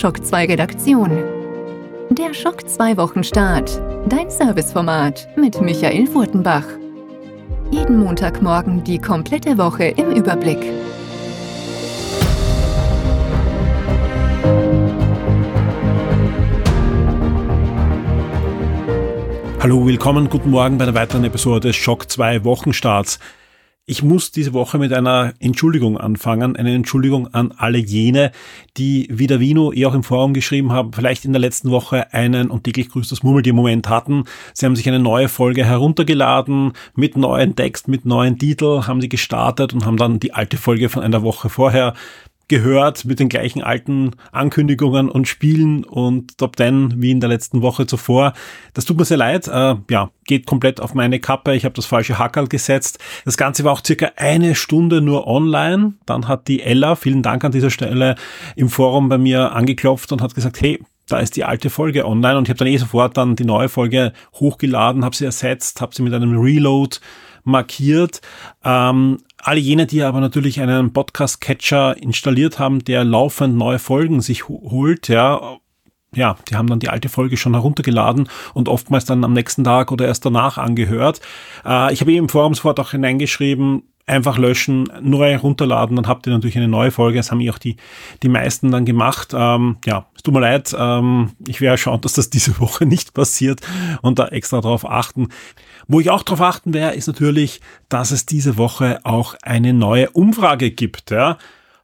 Shock 2 Redaktion. Der Schock 2 Wochenstart. Dein Serviceformat mit Michael Furtenbach. Jeden Montagmorgen die komplette Woche im Überblick. Hallo, willkommen, guten Morgen bei einer weiteren Episode des Schock 2 Wochenstarts. Ich muss diese Woche mit einer Entschuldigung anfangen, eine Entschuldigung an alle jene, die wie der Vino eh auch im Forum geschrieben haben, vielleicht in der letzten Woche einen und täglich grüßt das Murmeltier-Moment hatten. Sie haben sich eine neue Folge heruntergeladen mit neuen Text, mit neuen Titel, haben sie gestartet und haben dann die alte Folge von einer Woche vorher gehört mit den gleichen alten Ankündigungen und Spielen und Top 10 wie in der letzten Woche zuvor. Das tut mir sehr leid. Äh, ja, geht komplett auf meine Kappe. Ich habe das falsche Hackerl gesetzt. Das Ganze war auch circa eine Stunde nur online. Dann hat die Ella, vielen Dank an dieser Stelle, im Forum bei mir angeklopft und hat gesagt, hey, da ist die alte Folge online und ich habe dann eh sofort dann die neue Folge hochgeladen, habe sie ersetzt, habe sie mit einem Reload markiert. Ähm, alle jene, die aber natürlich einen Podcast-Catcher installiert haben, der laufend neue Folgen sich holt, ja, ja, die haben dann die alte Folge schon heruntergeladen und oftmals dann am nächsten Tag oder erst danach angehört. Äh, ich habe eben im Forum sofort auch hineingeschrieben, einfach löschen, nur herunterladen, dann habt ihr natürlich eine neue Folge. Das haben eh auch die, die meisten dann gemacht. Ähm, ja, es tut mir leid. Ähm, ich werde schauen, dass das diese Woche nicht passiert und da extra drauf achten. Wo ich auch drauf achten werde, ist natürlich, dass es diese Woche auch eine neue Umfrage gibt. Ja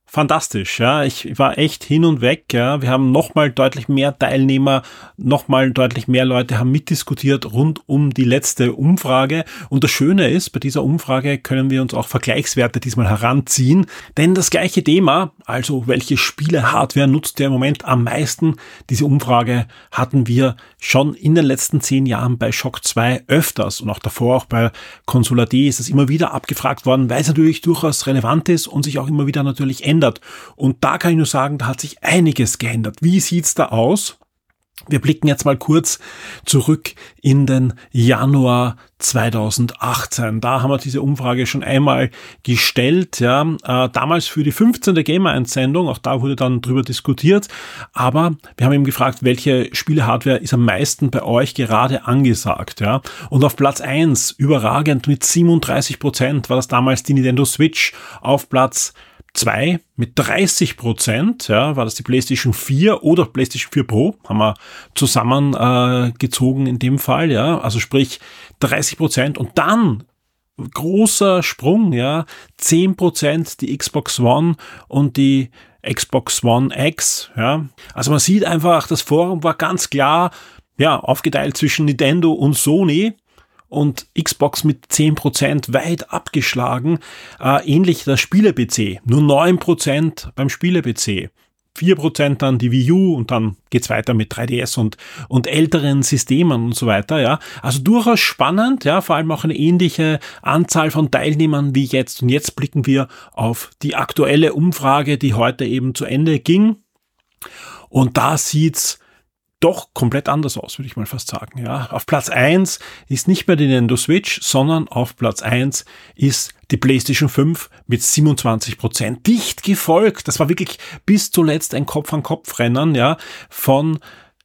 fantastisch. Ja, ich war echt hin und weg. Ja, wir haben nochmal deutlich mehr Teilnehmer, nochmal deutlich mehr Leute haben mitdiskutiert rund um die letzte Umfrage. Und das Schöne ist, bei dieser Umfrage können wir uns auch Vergleichswerte diesmal heranziehen, denn das gleiche Thema, also welche Spiele-Hardware nutzt der im Moment am meisten, diese Umfrage hatten wir schon in den letzten zehn Jahren bei Shock 2 öfters und auch davor auch bei Consola D ist es immer wieder abgefragt worden, weil es natürlich durchaus relevant ist und sich auch immer wieder natürlich ändert geändert. Und da kann ich nur sagen, da hat sich einiges geändert. Wie sieht's da aus? Wir blicken jetzt mal kurz zurück in den Januar 2018. Da haben wir diese Umfrage schon einmal gestellt, ja, äh, damals für die 15. Gamer-Einsendung, auch da wurde dann drüber diskutiert, aber wir haben eben gefragt, welche Spielehardware ist am meisten bei euch gerade angesagt, ja, und auf Platz 1, überragend mit 37 Prozent, war das damals die Nintendo Switch, auf Platz 2 mit 30 Prozent, ja, war das die PlayStation 4 oder PlayStation 4 Pro, haben wir zusammengezogen äh, in dem Fall, ja, also sprich 30 Prozent und dann großer Sprung, ja, 10 Prozent die Xbox One und die Xbox One X, ja. Also man sieht einfach, das Forum war ganz klar, ja, aufgeteilt zwischen Nintendo und Sony und Xbox mit 10% weit abgeschlagen. Äh, ähnlich das Spiele-PC, nur 9% beim Spiele-PC. 4% dann die Wii U und dann geht's weiter mit 3DS und, und älteren Systemen und so weiter, ja. Also durchaus spannend, ja, vor allem auch eine ähnliche Anzahl von Teilnehmern wie jetzt. Und jetzt blicken wir auf die aktuelle Umfrage, die heute eben zu Ende ging. Und da sieht's doch komplett anders aus, würde ich mal fast sagen. Ja, auf Platz eins ist nicht mehr die Nintendo Switch, sondern auf Platz eins ist die PlayStation 5 mit 27 Prozent. Dicht gefolgt. Das war wirklich bis zuletzt ein Kopf-an-Kopf-Rennen, ja, von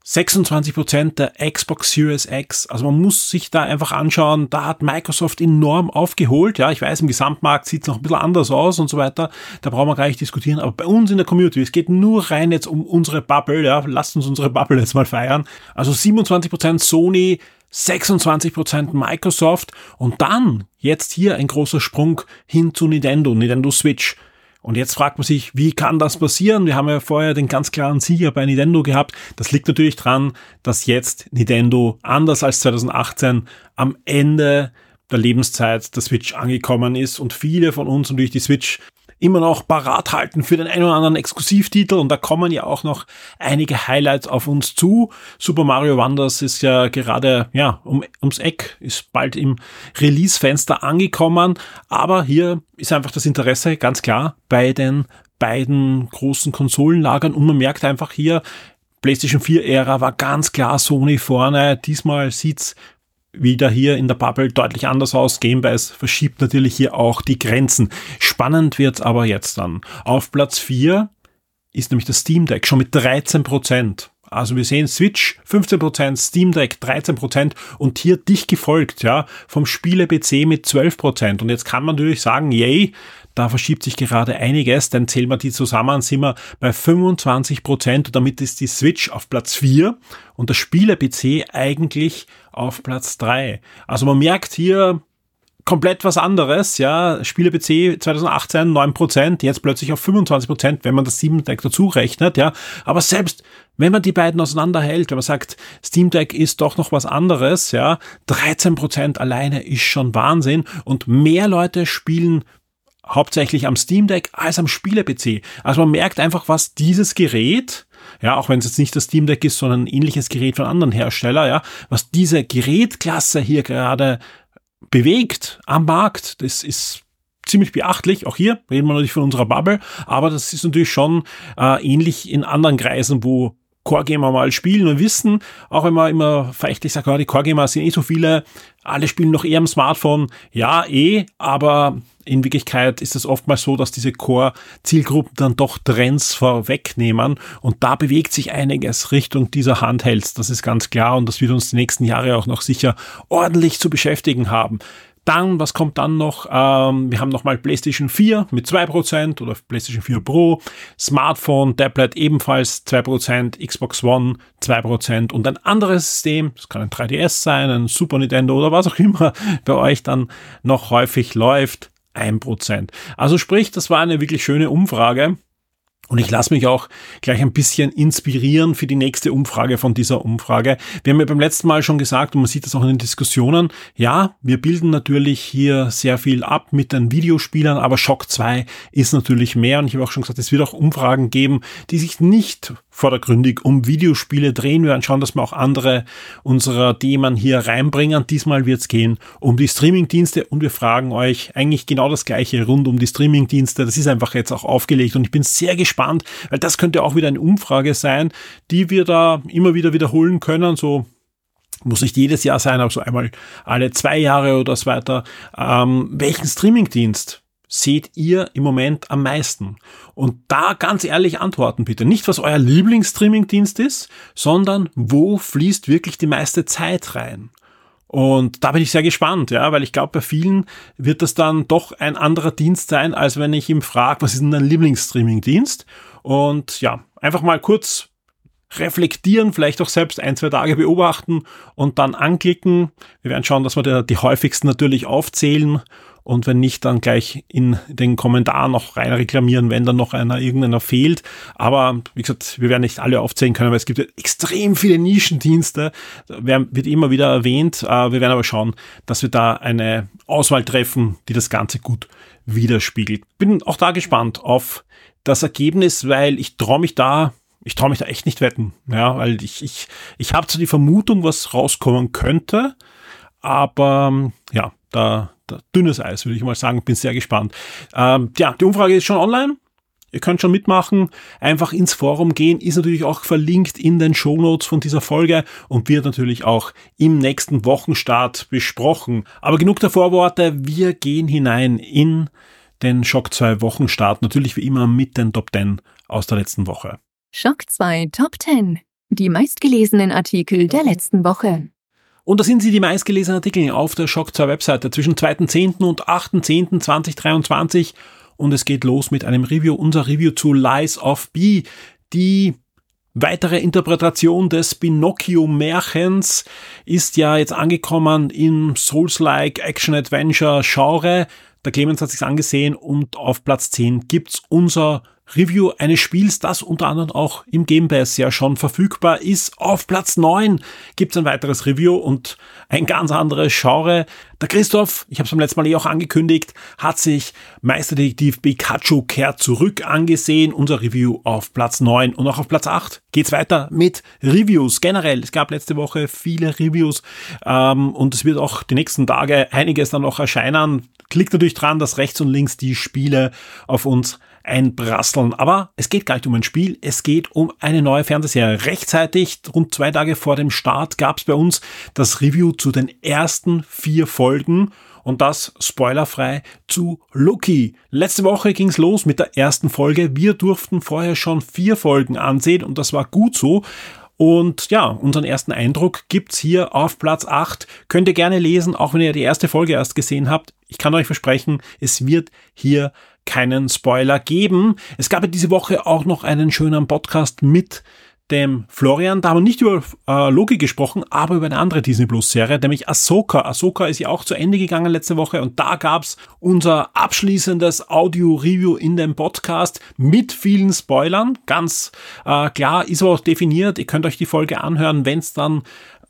26 Prozent der Xbox Series X. Also man muss sich da einfach anschauen, da hat Microsoft enorm aufgeholt. Ja, ich weiß, im Gesamtmarkt sieht es noch ein bisschen anders aus und so weiter. Da brauchen wir gar nicht diskutieren. Aber bei uns in der Community, es geht nur rein jetzt um unsere Bubble. Ja, lasst uns unsere Bubble jetzt mal feiern. Also 27 Prozent Sony, 26 Prozent Microsoft und dann jetzt hier ein großer Sprung hin zu Nintendo, Nintendo Switch. Und jetzt fragt man sich, wie kann das passieren? Wir haben ja vorher den ganz klaren Sieger bei Nintendo gehabt. Das liegt natürlich dran, dass jetzt Nintendo anders als 2018 am Ende der Lebenszeit der Switch angekommen ist und viele von uns natürlich die Switch immer noch parat halten für den einen oder anderen Exklusivtitel und da kommen ja auch noch einige Highlights auf uns zu. Super Mario Wonders ist ja gerade ja um, ums Eck, ist bald im Release-Fenster angekommen, aber hier ist einfach das Interesse ganz klar bei den beiden großen Konsolenlagern und man merkt einfach hier, PlayStation 4 Ära war ganz klar Sony vorne. Diesmal sieht's wieder hier in der Bubble deutlich anders aus. Gamebase verschiebt natürlich hier auch die Grenzen. Spannend wird's aber jetzt dann. Auf Platz 4 ist nämlich das Steam Deck schon mit 13 Prozent. Also wir sehen Switch 15%, Steam Deck 13% und hier dicht gefolgt, ja, vom Spiele PC mit 12%. Und jetzt kann man natürlich sagen, yay, da verschiebt sich gerade einiges, denn zählen wir die zusammen, sind wir bei 25 Prozent und damit ist die Switch auf Platz 4 und der Spiele-PC eigentlich auf Platz 3. Also man merkt hier, komplett was anderes, ja. Spiele-PC 2018 9%, jetzt plötzlich auf 25%, wenn man das Steam Deck dazu rechnet, ja. Aber selbst wenn man die beiden auseinanderhält, wenn man sagt, Steam Deck ist doch noch was anderes, ja, 13% alleine ist schon Wahnsinn und mehr Leute spielen hauptsächlich am Steam Deck als am Spiele-PC. Also man merkt einfach, was dieses Gerät, ja, auch wenn es jetzt nicht das Steam Deck ist, sondern ein ähnliches Gerät von anderen Hersteller, ja, was diese Gerätklasse hier gerade bewegt am Markt, das ist ziemlich beachtlich. Auch hier reden wir natürlich von unserer Bubble, aber das ist natürlich schon äh, ähnlich in anderen Kreisen, wo Core-Gamer mal spielen und wissen, auch wenn man immer verächtlich sagt, ja, die Core-Gamer sind eh so viele, alle spielen noch eher am Smartphone. Ja, eh, aber in Wirklichkeit ist es oftmals so, dass diese Core-Zielgruppen dann doch Trends vorwegnehmen und da bewegt sich einiges Richtung dieser Handhelds. Das ist ganz klar und das wird uns die nächsten Jahre auch noch sicher ordentlich zu beschäftigen haben. Dann, was kommt dann noch? Ähm, wir haben nochmal PlayStation 4 mit 2% oder PlayStation 4 Pro, Smartphone, Tablet ebenfalls 2%, Xbox One 2% und ein anderes System, das kann ein 3DS sein, ein Super Nintendo oder was auch immer bei euch dann noch häufig läuft, 1%. Also sprich, das war eine wirklich schöne Umfrage. Und ich lasse mich auch gleich ein bisschen inspirieren für die nächste Umfrage von dieser Umfrage. Wir haben ja beim letzten Mal schon gesagt, und man sieht das auch in den Diskussionen, ja, wir bilden natürlich hier sehr viel ab mit den Videospielern, aber Shock 2 ist natürlich mehr. Und ich habe auch schon gesagt, es wird auch Umfragen geben, die sich nicht vordergründig um Videospiele drehen. Wir werden schauen, dass wir auch andere unserer Themen hier reinbringen. Diesmal wird es gehen um die Streamingdienste und wir fragen euch eigentlich genau das gleiche rund um die Streamingdienste. Das ist einfach jetzt auch aufgelegt und ich bin sehr gespannt, weil das könnte auch wieder eine Umfrage sein, die wir da immer wieder wiederholen können, so muss nicht jedes Jahr sein, aber so einmal alle zwei Jahre oder so weiter. Ähm, welchen Streamingdienst seht ihr im Moment am meisten? Und da ganz ehrlich antworten bitte. Nicht, was euer Lieblingsstreamingdienst ist, sondern wo fließt wirklich die meiste Zeit rein? Und da bin ich sehr gespannt, ja, weil ich glaube, bei vielen wird das dann doch ein anderer Dienst sein, als wenn ich ihm frage, was ist denn dein Lieblingsstreamingdienst? Und ja, einfach mal kurz reflektieren, vielleicht auch selbst ein, zwei Tage beobachten und dann anklicken. Wir werden schauen, dass wir die häufigsten natürlich aufzählen und wenn nicht, dann gleich in den Kommentar noch rein reklamieren, wenn dann noch einer irgendeiner fehlt. Aber wie gesagt, wir werden nicht alle aufzählen können, weil es gibt extrem viele Nischendienste, wird immer wieder erwähnt. Äh, wir werden aber schauen, dass wir da eine Auswahl treffen, die das Ganze gut widerspiegelt. Bin auch da gespannt auf das Ergebnis, weil ich traue mich da ich traue mich da echt nicht wetten, ja, weil ich ich ich habe so die Vermutung, was rauskommen könnte, aber ja, da dünnes Eis, würde ich mal sagen. Bin sehr gespannt. Ähm, ja, die Umfrage ist schon online. Ihr könnt schon mitmachen, einfach ins Forum gehen, ist natürlich auch verlinkt in den Show Notes von dieser Folge und wird natürlich auch im nächsten Wochenstart besprochen. Aber genug der Vorworte, wir gehen hinein in den Schock 2 Wochenstart, natürlich wie immer mit den Top 10 aus der letzten Woche. Schock 2 Top 10. Die meistgelesenen Artikel der letzten Woche. Und da sind sie die meistgelesenen Artikel auf der Shock 2 Webseite zwischen 2.10. und 8.10.2023. Und es geht los mit einem Review, unser Review zu Lies of B, die Weitere Interpretation des Pinocchio-Märchens ist ja jetzt angekommen im Souls-like Action-Adventure-Genre. Der Clemens hat sich's angesehen und auf Platz 10 gibt's unser Review eines Spiels, das unter anderem auch im Game Pass ja schon verfügbar ist. Auf Platz 9 gibt's ein weiteres Review und ein ganz anderes Genre. Der Christoph, ich habe es beim letzten Mal eh auch angekündigt, hat sich Meisterdetektiv Pikachu kehrt zurück angesehen. Unser Review auf Platz 9 und auch auf Platz 8 geht's weiter mit Reviews. Generell, es gab letzte Woche viele Reviews ähm, und es wird auch die nächsten Tage einiges dann noch erscheinen. Klickt natürlich dran, dass rechts und links die Spiele auf uns einprasseln. Aber es geht gar nicht um ein Spiel, es geht um eine neue Fernsehserie. Rechtzeitig, rund zwei Tage vor dem Start, gab es bei uns das Review zu den ersten vier Folgen und das spoilerfrei zu Loki. Letzte Woche ging's los mit der ersten Folge. Wir durften vorher schon vier Folgen ansehen und das war gut so. Und ja, unseren ersten Eindruck gibt's hier auf Platz 8. Könnt ihr gerne lesen, auch wenn ihr die erste Folge erst gesehen habt. Ich kann euch versprechen, es wird hier keinen Spoiler geben. Es gab ja diese Woche auch noch einen schönen Podcast mit dem Florian. Da haben wir nicht über äh, Loki gesprochen, aber über eine andere Disney Plus Serie, nämlich Ahsoka. Ahsoka ist ja auch zu Ende gegangen letzte Woche und da gab's unser abschließendes Audio-Review in dem Podcast mit vielen Spoilern. Ganz äh, klar, ist aber auch definiert. Ihr könnt euch die Folge anhören, wenn es dann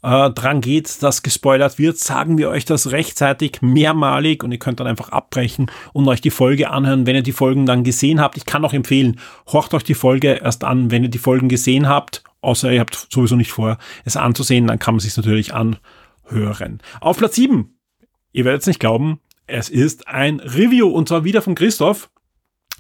äh, dran geht, dass gespoilert wird, sagen wir euch das rechtzeitig mehrmalig und ihr könnt dann einfach abbrechen und euch die Folge anhören, wenn ihr die Folgen dann gesehen habt. Ich kann auch empfehlen, horcht euch die Folge erst an, wenn ihr die Folgen gesehen habt, außer ihr habt sowieso nicht vor, es anzusehen, dann kann man sich natürlich anhören. Auf Platz 7, ihr werdet es nicht glauben, es ist ein Review und zwar wieder von Christoph.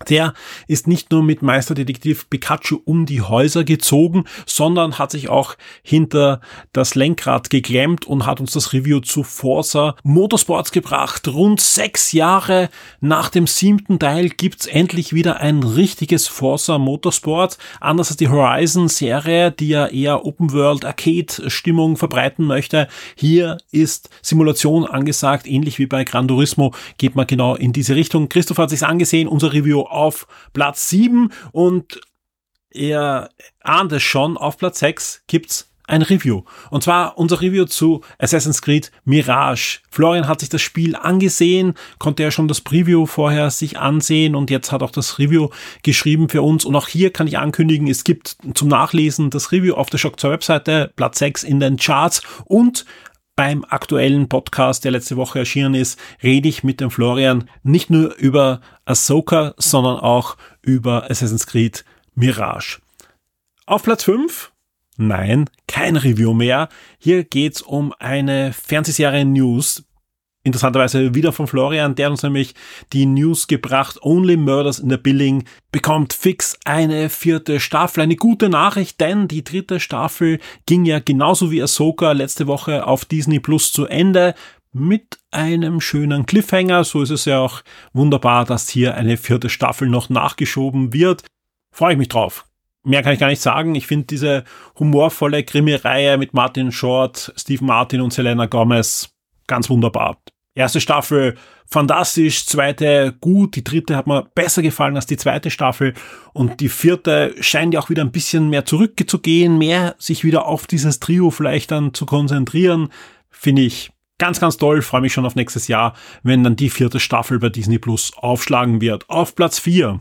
Der ist nicht nur mit Meisterdetektiv Pikachu um die Häuser gezogen, sondern hat sich auch hinter das Lenkrad geklemmt und hat uns das Review zu Forza Motorsports gebracht. Rund sechs Jahre nach dem siebten Teil gibt's endlich wieder ein richtiges Forza Motorsport. Anders als die Horizon-Serie, die ja eher Open World Arcade-Stimmung verbreiten möchte. Hier ist Simulation angesagt, ähnlich wie bei Gran Turismo geht man genau in diese Richtung. Christoph hat sich's angesehen, unser Review auf Platz 7 und ihr ahnt es schon, auf Platz 6 gibt's ein Review. Und zwar unser Review zu Assassin's Creed Mirage. Florian hat sich das Spiel angesehen, konnte ja schon das Preview vorher sich ansehen und jetzt hat auch das Review geschrieben für uns. Und auch hier kann ich ankündigen, es gibt zum Nachlesen das Review auf der Shock 2 Webseite, Platz 6 in den Charts und beim aktuellen Podcast, der letzte Woche erschienen ist, rede ich mit dem Florian nicht nur über Ahsoka, sondern auch über Assassin's Creed Mirage. Auf Platz 5 Nein, kein Review mehr. Hier geht's um eine Fernsehserie News, interessanterweise wieder von Florian, der uns nämlich die News gebracht, Only Murders in the Building bekommt fix eine vierte Staffel. Eine gute Nachricht, denn die dritte Staffel ging ja genauso wie Ahsoka letzte Woche auf Disney Plus zu Ende mit einem schönen Cliffhanger. So ist es ja auch wunderbar, dass hier eine vierte Staffel noch nachgeschoben wird. Freue ich mich drauf. Mehr kann ich gar nicht sagen. Ich finde diese humorvolle Krimi-Reihe mit Martin Short, Steve Martin und Selena Gomez ganz wunderbar. Erste Staffel fantastisch, zweite gut, die dritte hat mir besser gefallen als die zweite Staffel. Und die vierte scheint ja auch wieder ein bisschen mehr zurückzugehen, mehr sich wieder auf dieses Trio vielleicht dann zu konzentrieren, finde ich ganz, ganz toll, freue mich schon auf nächstes Jahr, wenn dann die vierte Staffel bei Disney Plus aufschlagen wird. Auf Platz vier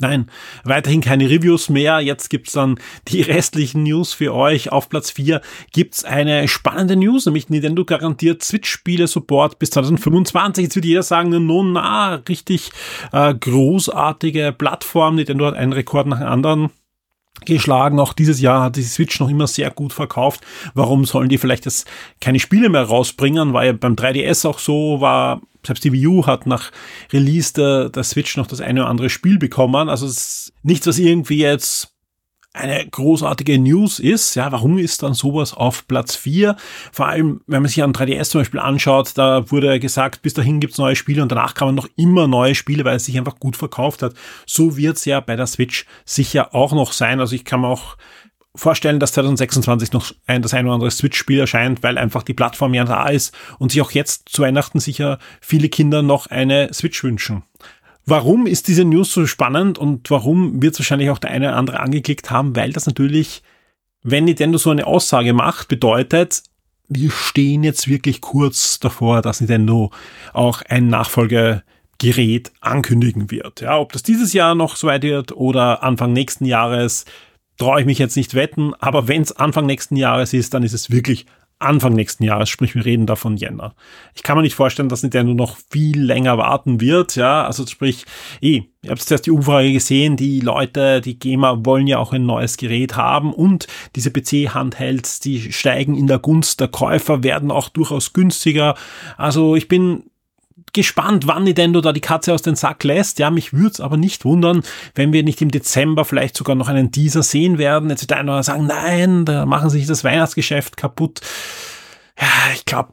Nein, weiterhin keine Reviews mehr. Jetzt gibt's dann die restlichen News für euch. Auf Platz 4 gibt's eine spannende News, nämlich Nintendo garantiert Switch-Spiele-Support bis 2025. Jetzt wird jeder sagen, nun na, richtig äh, großartige Plattform. Nintendo hat einen Rekord nach dem anderen geschlagen. Auch dieses Jahr hat die Switch noch immer sehr gut verkauft. Warum sollen die vielleicht jetzt keine Spiele mehr rausbringen? War ja beim 3DS auch so, war selbst die Wii U hat nach Release der, der Switch noch das eine oder andere Spiel bekommen. Also es ist nichts, was irgendwie jetzt eine großartige News ist. Ja, warum ist dann sowas auf Platz 4? Vor allem, wenn man sich an 3DS zum Beispiel anschaut, da wurde gesagt, bis dahin gibt's neue Spiele und danach kann man noch immer neue Spiele, weil es sich einfach gut verkauft hat. So wird's ja bei der Switch sicher auch noch sein. Also ich kann mir auch vorstellen, dass 2026 noch ein, das ein oder andere Switch-Spiel erscheint, weil einfach die Plattform ja da ist und sich auch jetzt zu Weihnachten sicher viele Kinder noch eine Switch wünschen. Warum ist diese News so spannend und warum wird wahrscheinlich auch der eine oder andere angeklickt haben? Weil das natürlich, wenn Nintendo so eine Aussage macht, bedeutet, wir stehen jetzt wirklich kurz davor, dass Nintendo auch ein Nachfolgegerät ankündigen wird. Ja, ob das dieses Jahr noch so weit wird oder Anfang nächsten Jahres, traue ich mich jetzt nicht wetten, aber wenn es Anfang nächsten Jahres ist, dann ist es wirklich Anfang nächsten Jahres, sprich wir reden da von Jänner. Ich kann mir nicht vorstellen, dass Nintendo noch viel länger warten wird, ja, also sprich, eh, ihr habt zuerst die Umfrage gesehen, die Leute, die Gamer wollen ja auch ein neues Gerät haben und diese PC-Handhelds, die steigen in der Gunst der Käufer, werden auch durchaus günstiger. Also ich bin gespannt, wann Nintendo da die Katze aus dem Sack lässt. Ja, mich würde es aber nicht wundern, wenn wir nicht im Dezember vielleicht sogar noch einen Teaser sehen werden. Jetzt wird einer sagen, nein, da machen sich das Weihnachtsgeschäft kaputt. Ja, ich glaube,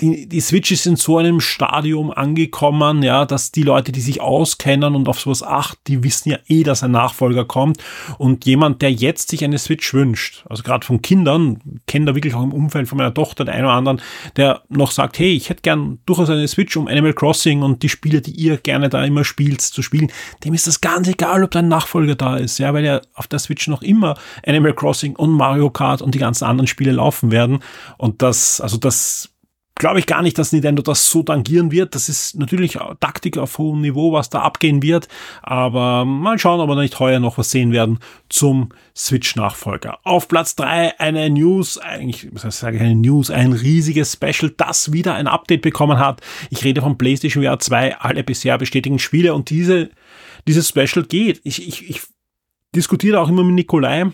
die, die Switch ist in so einem Stadium angekommen, ja, dass die Leute, die sich auskennen und auf sowas achten, die wissen ja eh, dass ein Nachfolger kommt. Und jemand, der jetzt sich eine Switch wünscht, also gerade von Kindern, kenne da wirklich auch im Umfeld von meiner Tochter den einen oder anderen, der noch sagt, hey, ich hätte gern durchaus eine Switch, um Animal Crossing und die Spiele, die ihr gerne da immer spielt, zu spielen, dem ist das ganz egal, ob da ein Nachfolger da ist, ja, weil ja auf der Switch noch immer Animal Crossing und Mario Kart und die ganzen anderen Spiele laufen werden. Und das, also das glaube ich gar nicht, dass Nintendo das so tangieren wird. Das ist natürlich Taktik auf hohem Niveau, was da abgehen wird. Aber mal schauen, ob wir nicht heuer noch was sehen werden zum Switch-Nachfolger. Auf Platz drei eine News, eigentlich, was sage ich eine News, ein riesiges Special, das wieder ein Update bekommen hat. Ich rede von PlayStation VR 2, alle bisher bestätigten Spiele und diese, dieses Special geht. Ich, ich, ich diskutiere auch immer mit Nikolai,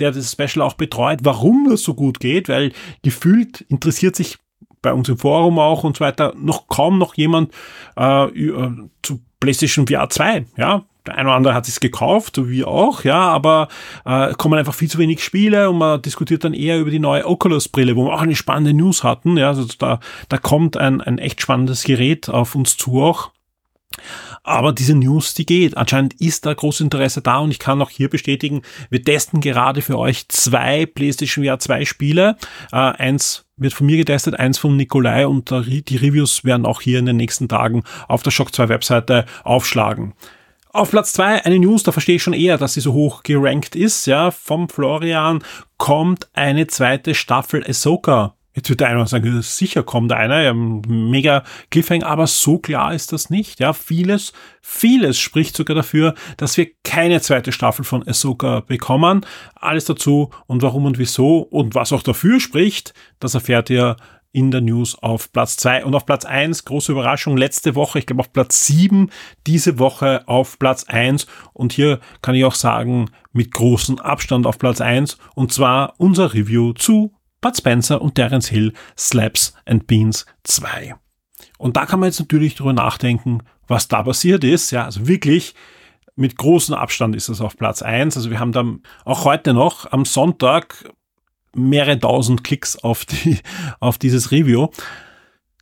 der das Special auch betreut, warum das so gut geht, weil gefühlt interessiert sich bei uns im Forum auch und so weiter, noch kaum noch jemand äh, äh zu PlayStation VR 2, ja. Der eine oder andere hat es gekauft, so wie auch, ja, aber äh, kommen einfach viel zu wenig Spiele und man diskutiert dann eher über die neue Oculus-Brille, wo wir auch eine spannende News hatten. Ja, also da, da kommt ein, ein echt spannendes Gerät auf uns zu auch. Aber diese News, die geht. Anscheinend ist da großes Interesse da und ich kann auch hier bestätigen, wir testen gerade für euch zwei PlayStation VR 2 Spiele. Äh, eins wird von mir getestet, eins von Nikolai und die Reviews werden auch hier in den nächsten Tagen auf der Shock 2 Webseite aufschlagen. Auf Platz zwei eine News, da verstehe ich schon eher, dass sie so hoch gerankt ist, ja, vom Florian kommt eine zweite Staffel Ahsoka Jetzt wird der eine sagen, sicher kommt einer, mega Cliffhanger, aber so klar ist das nicht. Ja, vieles, vieles spricht sogar dafür, dass wir keine zweite Staffel von Ahsoka bekommen. Alles dazu und warum und wieso und was auch dafür spricht, das erfährt ihr in der News auf Platz zwei Und auf Platz eins große Überraschung, letzte Woche, ich glaube auf Platz sieben diese Woche auf Platz eins Und hier kann ich auch sagen, mit großem Abstand auf Platz eins Und zwar unser Review zu Bud Spencer und Terence Hill Slaps and Beans 2. Und da kann man jetzt natürlich drüber nachdenken, was da passiert ist. Ja, also wirklich mit großem Abstand ist das auf Platz 1. Also wir haben dann auch heute noch am Sonntag mehrere tausend Klicks auf die, auf dieses Review.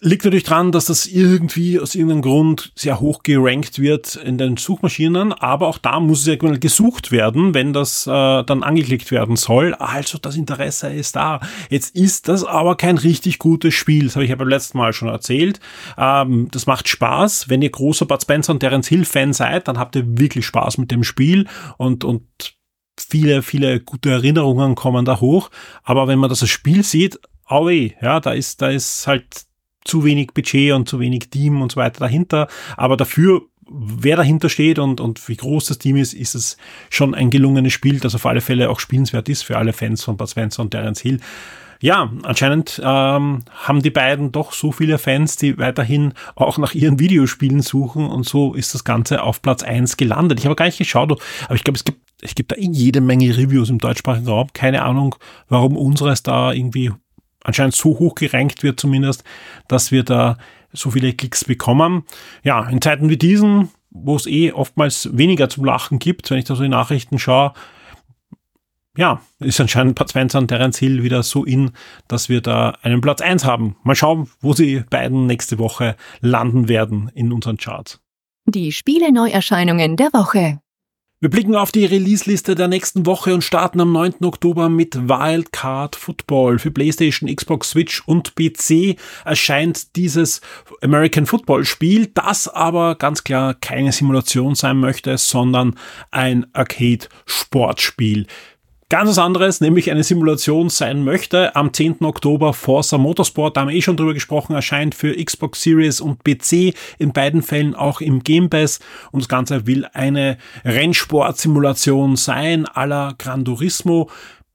Liegt natürlich dran, dass das irgendwie aus irgendeinem Grund sehr hoch gerankt wird in den Suchmaschinen, aber auch da muss es ja gesucht werden, wenn das äh, dann angeklickt werden soll. Also das Interesse ist da. Jetzt ist das aber kein richtig gutes Spiel. Das habe ich ja beim letzten Mal schon erzählt. Ähm, das macht Spaß. Wenn ihr großer Bud Spencer und Terence Hill Fan seid, dann habt ihr wirklich Spaß mit dem Spiel und, und viele, viele gute Erinnerungen kommen da hoch. Aber wenn man das als Spiel sieht, oh ja, da ist, da ist halt zu wenig Budget und zu wenig Team und so weiter dahinter. Aber dafür, wer dahinter steht und, und wie groß das Team ist, ist es schon ein gelungenes Spiel, das auf alle Fälle auch spielenswert ist für alle Fans von Bud Spencer und Terence Hill. Ja, anscheinend ähm, haben die beiden doch so viele Fans, die weiterhin auch nach ihren Videospielen suchen und so ist das Ganze auf Platz eins gelandet. Ich habe gar nicht geschaut, aber ich glaube, es gibt, es gibt da jede Menge Reviews im deutschsprachigen Raum. Keine Ahnung, warum unseres da irgendwie anscheinend so hoch gerankt wird zumindest, dass wir da so viele Klicks bekommen. Ja, in Zeiten wie diesen, wo es eh oftmals weniger zum Lachen gibt, wenn ich da so die Nachrichten schaue, ja, ist anscheinend Platz 20 und Terence Hill wieder so in, dass wir da einen Platz 1 haben. Mal schauen, wo sie beiden nächste Woche landen werden in unseren Charts. Die Spiele-Neuerscheinungen der Woche. Wir blicken auf die Release-Liste der nächsten Woche und starten am 9. Oktober mit Wildcard Football. Für PlayStation, Xbox, Switch und PC erscheint dieses American Football Spiel, das aber ganz klar keine Simulation sein möchte, sondern ein Arcade-Sportspiel ganz was anderes, nämlich eine Simulation sein möchte. Am 10. Oktober Forza Motorsport, da haben wir eh schon drüber gesprochen, erscheint für Xbox Series und PC, in beiden Fällen auch im Game Pass. Und das Ganze will eine Rennsportsimulation sein, aller Gran Turismo.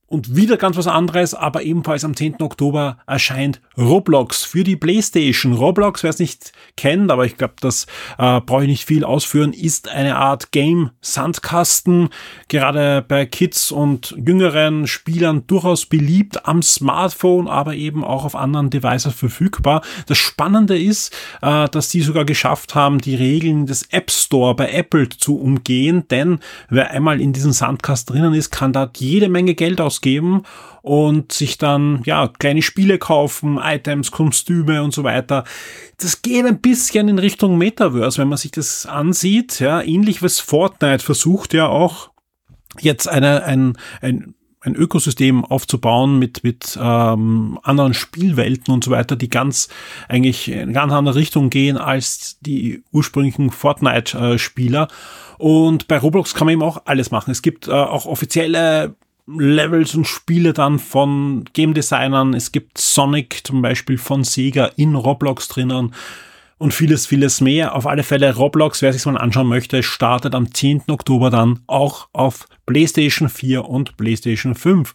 Und wieder ganz was anderes, aber ebenfalls am 10. Oktober erscheint Roblox für die PlayStation. Roblox, wer es nicht kennt, aber ich glaube, das äh, brauche ich nicht viel ausführen, ist eine Art Game-Sandkasten, gerade bei Kids und jüngeren Spielern durchaus beliebt, am Smartphone, aber eben auch auf anderen Devices verfügbar. Das Spannende ist, äh, dass die sogar geschafft haben, die Regeln des App Store bei Apple zu umgehen, denn wer einmal in diesem Sandkasten drinnen ist, kann da jede Menge Geld aus ausgeben und sich dann ja kleine Spiele kaufen, Items, Kostüme und so weiter. Das geht ein bisschen in Richtung Metaverse, wenn man sich das ansieht. Ja, ähnlich was Fortnite versucht ja auch jetzt eine, ein, ein ein Ökosystem aufzubauen mit, mit ähm, anderen Spielwelten und so weiter, die ganz eigentlich in ganz andere Richtung gehen als die ursprünglichen Fortnite-Spieler. Und bei Roblox kann man eben auch alles machen. Es gibt äh, auch offizielle Levels und Spiele dann von Game Designern. Es gibt Sonic zum Beispiel von Sega in Roblox drinnen und vieles, vieles mehr. Auf alle Fälle Roblox, wer sich mal anschauen möchte, startet am 10. Oktober dann auch auf PlayStation 4 und PlayStation 5.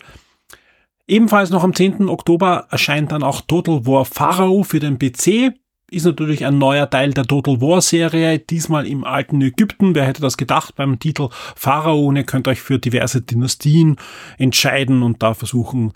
Ebenfalls noch am 10. Oktober erscheint dann auch Total War Pharaoh für den PC. Ist natürlich ein neuer Teil der Total War Serie, diesmal im alten Ägypten. Wer hätte das gedacht beim Titel Pharao? Und ihr könnt euch für diverse Dynastien entscheiden und da versuchen,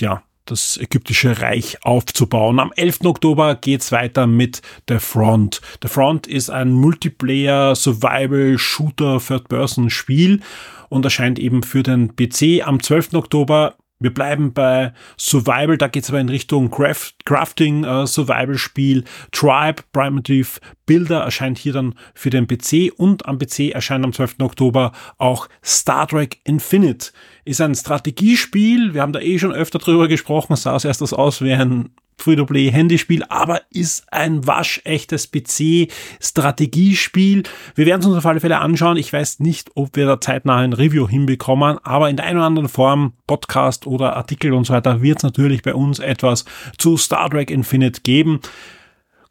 ja, das ägyptische Reich aufzubauen. Am 11. Oktober geht's weiter mit The Front. The Front ist ein Multiplayer Survival Shooter Third Person Spiel und erscheint eben für den PC am 12. Oktober wir bleiben bei Survival, da geht es aber in Richtung Craft, Crafting, äh, Survival-Spiel. Tribe, Primitive Builder erscheint hier dann für den PC und am PC erscheint am 12. Oktober auch Star Trek Infinite. Ist ein Strategiespiel, wir haben da eh schon öfter drüber gesprochen, sah es erst aus wie ein Free-to-Play-Handyspiel, aber ist ein waschechtes PC-Strategiespiel. Wir werden es uns auf alle Fälle anschauen. Ich weiß nicht, ob wir da zeitnah ein Review hinbekommen, aber in der einen oder anderen Form, Podcast oder Artikel und so weiter, wird es natürlich bei uns etwas zu Star Trek Infinite geben.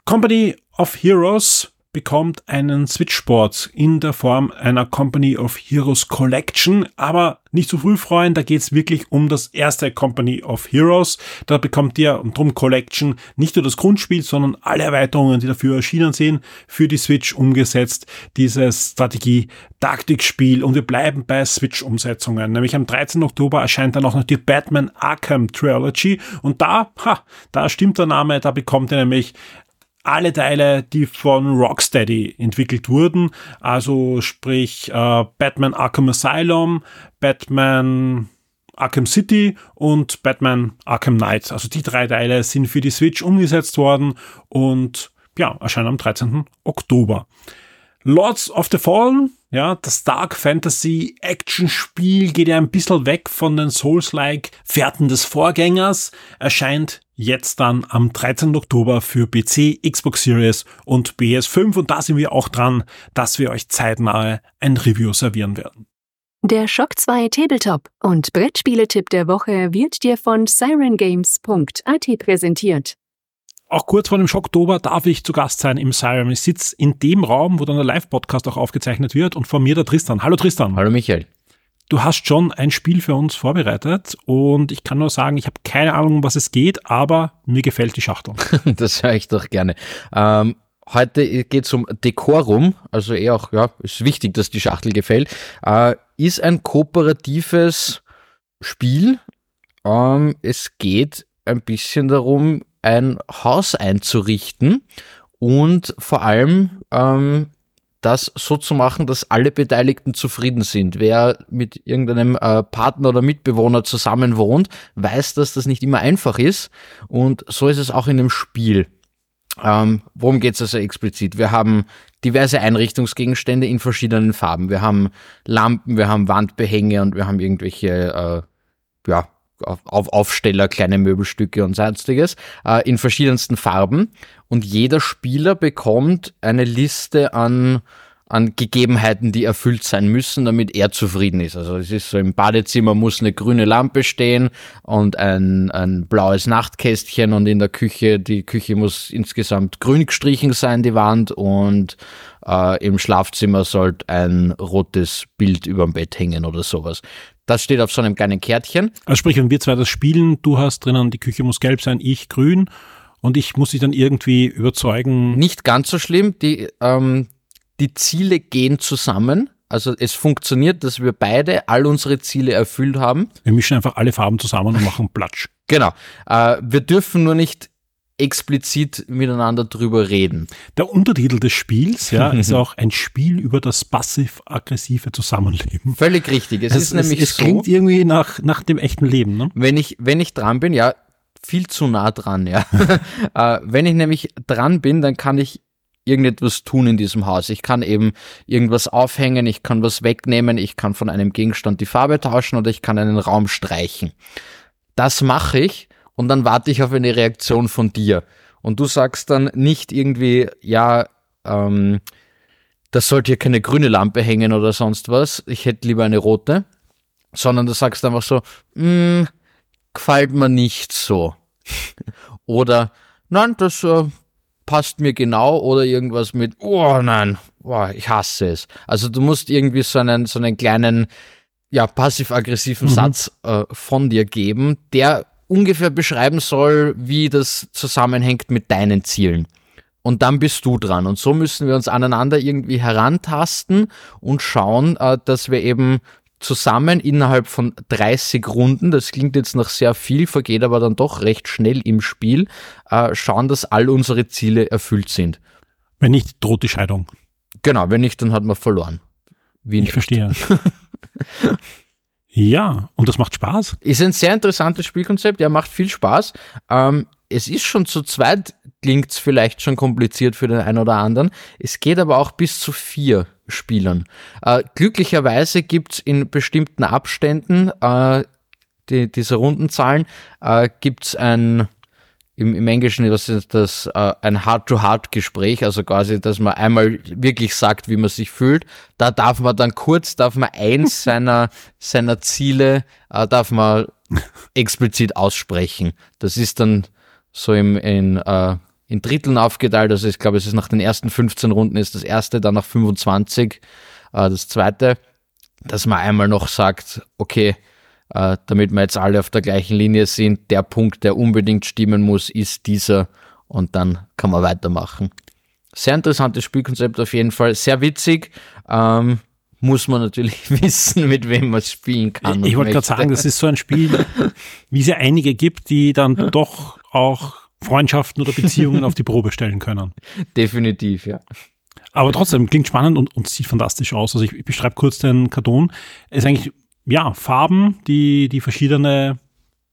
Company of Heroes bekommt einen Switchboard in der Form einer Company of Heroes Collection, aber nicht zu früh freuen, da geht's wirklich um das erste Company of Heroes. Da bekommt ihr und drum Collection nicht nur das Grundspiel, sondern alle Erweiterungen, die dafür erschienen sind, für die Switch umgesetzt, dieses Strategie-Taktikspiel und wir bleiben bei Switch-Umsetzungen. Nämlich am 13. Oktober erscheint dann auch noch die Batman Arkham Trilogy und da, ha, da stimmt der Name, da bekommt ihr nämlich alle Teile, die von Rocksteady entwickelt wurden. Also sprich äh, Batman Arkham Asylum, Batman Arkham City und Batman Arkham Knight. Also die drei Teile sind für die Switch umgesetzt worden und ja, erscheinen am 13. Oktober. Lords of the Fallen, ja, das Dark Fantasy Action Spiel geht ja ein bisschen weg von den Souls-like Fährten des Vorgängers, erscheint jetzt dann am 13. Oktober für PC, Xbox Series und PS5 und da sind wir auch dran, dass wir euch zeitnah ein Review servieren werden. Der Shock 2 Tabletop und Brettspieletipp der Woche wird dir von sirengames.at präsentiert. Auch kurz vor dem Schocktober darf ich zu Gast sein im Siren. Ich sitze in dem Raum, wo dann der Live-Podcast auch aufgezeichnet wird und vor mir der Tristan. Hallo Tristan. Hallo Michael. Du hast schon ein Spiel für uns vorbereitet und ich kann nur sagen, ich habe keine Ahnung, um was es geht, aber mir gefällt die Schachtel. das höre ich doch gerne. Ähm, heute geht es um Dekorum, also eher auch, ja, ist wichtig, dass die Schachtel gefällt. Äh, ist ein kooperatives Spiel. Ähm, es geht ein bisschen darum, ein Haus einzurichten und vor allem ähm, das so zu machen, dass alle Beteiligten zufrieden sind. Wer mit irgendeinem äh, Partner oder Mitbewohner zusammen wohnt, weiß, dass das nicht immer einfach ist. Und so ist es auch in dem Spiel. Ähm, worum geht es also explizit? Wir haben diverse Einrichtungsgegenstände in verschiedenen Farben. Wir haben Lampen, wir haben Wandbehänge und wir haben irgendwelche äh, ja, auf Aufsteller, kleine Möbelstücke und sonstiges äh, in verschiedensten Farben. Und jeder Spieler bekommt eine Liste an, an Gegebenheiten, die erfüllt sein müssen, damit er zufrieden ist. Also es ist so, im Badezimmer muss eine grüne Lampe stehen und ein, ein blaues Nachtkästchen und in der Küche, die Küche muss insgesamt grün gestrichen sein, die Wand und äh, im Schlafzimmer sollte ein rotes Bild über dem Bett hängen oder sowas. Das steht auf so einem kleinen Kärtchen. Also sprich, wenn wir zwei das spielen, du hast drinnen, die Küche muss gelb sein, ich grün und ich muss dich dann irgendwie überzeugen. Nicht ganz so schlimm. Die, ähm, die Ziele gehen zusammen. Also es funktioniert, dass wir beide all unsere Ziele erfüllt haben. Wir mischen einfach alle Farben zusammen und machen Platsch. Genau. Äh, wir dürfen nur nicht explizit miteinander drüber reden. Der Untertitel des Spiels ja, ist auch ein Spiel über das passiv-aggressive Zusammenleben. Völlig richtig. Es, Es, ist nämlich es so, klingt irgendwie nach, nach dem echten Leben. Ne? wenn ich, wenn ich dran bin, ja, viel zu nah dran, ja. äh, wenn ich nämlich dran bin, dann kann ich irgendetwas tun in diesem Haus. Ich kann eben irgendwas aufhängen, ich kann was wegnehmen, ich kann von einem Gegenstand die Farbe tauschen oder ich kann einen Raum streichen. Das mache ich und dann warte ich auf eine Reaktion von dir. Und du sagst dann nicht irgendwie, ja, ähm, das sollte hier keine grüne Lampe hängen oder sonst was. Ich hätte lieber eine rote. Sondern du sagst einfach so, "Mm, gefällt mir nicht so. oder, nein, das äh, passt mir genau. Oder irgendwas mit, oh nein, oh, ich hasse es. Also du musst irgendwie so einen, so einen kleinen, ja, passiv-aggressiven Satz äh, von dir geben, der ungefähr beschreiben soll, wie das zusammenhängt mit deinen Zielen. Und dann bist du dran. Und so müssen wir uns aneinander irgendwie herantasten und schauen, äh, dass wir eben zusammen innerhalb von 30 Runden, das klingt jetzt noch sehr viel, vergeht aber dann doch recht schnell im Spiel, äh, schauen, dass all unsere Ziele erfüllt sind. Wenn nicht, droht die Scheidung. Genau, wenn nicht, dann hat man verloren. Wie Ich nicht. verstehe. ja, und das macht Spaß. Ist ein sehr interessantes Spielkonzept, ja, macht viel Spaß. Ähm, es ist schon zu zweit, klingt es vielleicht schon kompliziert für den einen oder anderen. Es geht aber auch bis zu vier Spielern. Äh, glücklicherweise gibt es in bestimmten Abständen, äh, die, diese Rundenzahlen, äh, gibt es ein, im, im Englischen was ist das, äh, ein Heart-to-Heart-Gespräch, also quasi, dass man einmal wirklich sagt, wie man sich fühlt. Da darf man dann kurz, darf man eins seiner, seiner Ziele, äh, darf man explizit aussprechen. Das ist dann so im, in, äh, in Dritteln aufgeteilt. Also ich glaube, es ist nach den ersten 15 Runden ist das erste, dann nach 25 äh, das zweite, dass man einmal noch sagt, okay, äh, damit wir jetzt alle auf der gleichen Linie sind, der Punkt, der unbedingt stimmen muss, ist dieser und dann kann man weitermachen. Sehr interessantes Spielkonzept auf jeden Fall, sehr witzig. Ähm, muss man natürlich wissen, mit wem man spielen kann. Ich wollte gerade sagen, das ist so ein Spiel, wie es ja einige gibt, die dann doch auch Freundschaften oder Beziehungen auf die Probe stellen können. Definitiv, ja. Aber trotzdem klingt spannend und, und sieht fantastisch aus. Also ich, ich beschreibe kurz den Karton. Es ist eigentlich, ja, Farben, die, die verschiedene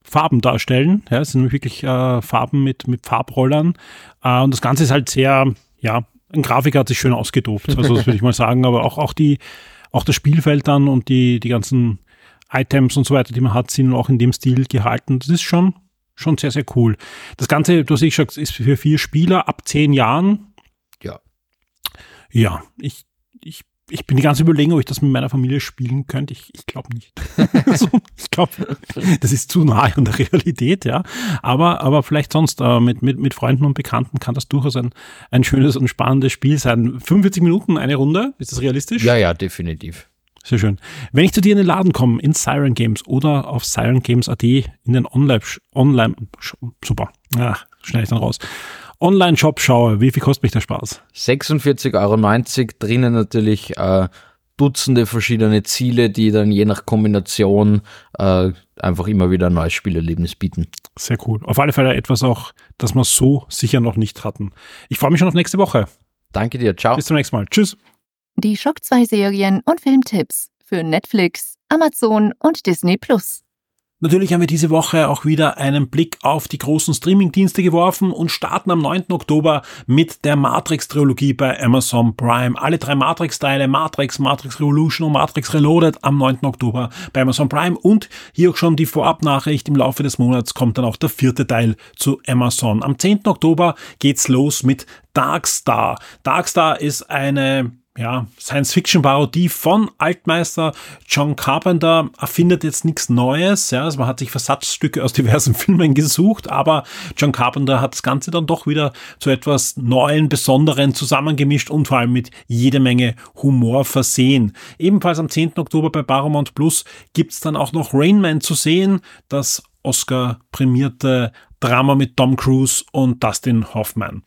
Farben darstellen. Ja, es sind nämlich wirklich äh, Farben mit, mit Farbrollern. Äh, und das Ganze ist halt sehr, ja, ein Grafiker hat sich schön ausgetobt. Also das würde ich mal sagen. Aber auch, auch die, auch das Spielfeld dann und die, die ganzen Items und so weiter, die man hat, sind auch in dem Stil gehalten. Das ist schon, schon sehr, sehr cool. Das Ganze, du hast eh gesagt, ist für vier Spieler ab zehn Jahren. Ja. Ja, ich, ich, ich bin die ganze Überlegung, ob ich das mit meiner Familie spielen könnte. Ich, ich glaube nicht. also, ich glaube, das ist zu nahe an der Realität, ja. Aber, aber vielleicht sonst äh, mit, mit, mit Freunden und Bekannten kann das durchaus ein, ein schönes und spannendes Spiel sein. 45 Minuten eine Runde, ist das realistisch? Ja, ja, definitiv. Sehr schön. Wenn ich zu dir in den Laden komme, in Siren Games oder auf sirengames.at in den Online, Online, super, ach, schneide ich dann raus. Online-Shop schaue, wie viel kostet mich der Spaß? 46,90 Euro, drinnen natürlich äh, Dutzende verschiedene Ziele, die dann je nach Kombination äh, einfach immer wieder ein neues Spielerlebnis bieten. Sehr cool. Auf alle Fälle etwas auch, das wir so sicher noch nicht hatten. Ich freue mich schon auf nächste Woche. Danke dir, ciao. Bis zum nächsten Mal. Tschüss. Die Schock 2 Serien und Filmtipps für Netflix, Amazon und Disney Plus. Natürlich haben wir diese Woche auch wieder einen Blick auf die großen Streamingdienste geworfen und starten am 9. Oktober mit der Matrix-Trilogie bei Amazon Prime. Alle drei Matrix-Teile, Matrix, Matrix Revolution und Matrix Reloaded am 9. Oktober bei Amazon Prime. Und hier auch schon die Vorabnachricht, im Laufe des Monats kommt dann auch der vierte Teil zu Amazon. Am 10. Oktober geht's los mit Darkstar. Darkstar ist eine ja, Science-Fiction-Parodie von Altmeister John Carpenter erfindet jetzt nichts Neues. Ja, also man hat sich Versatzstücke aus diversen Filmen gesucht, aber John Carpenter hat das Ganze dann doch wieder zu etwas Neuen, Besonderen zusammengemischt und vor allem mit jede Menge Humor versehen. Ebenfalls am 10. Oktober bei Paramount Plus gibt's dann auch noch Rain Man zu sehen, das Oscar prämierte Drama mit Tom Cruise und Dustin Hoffman.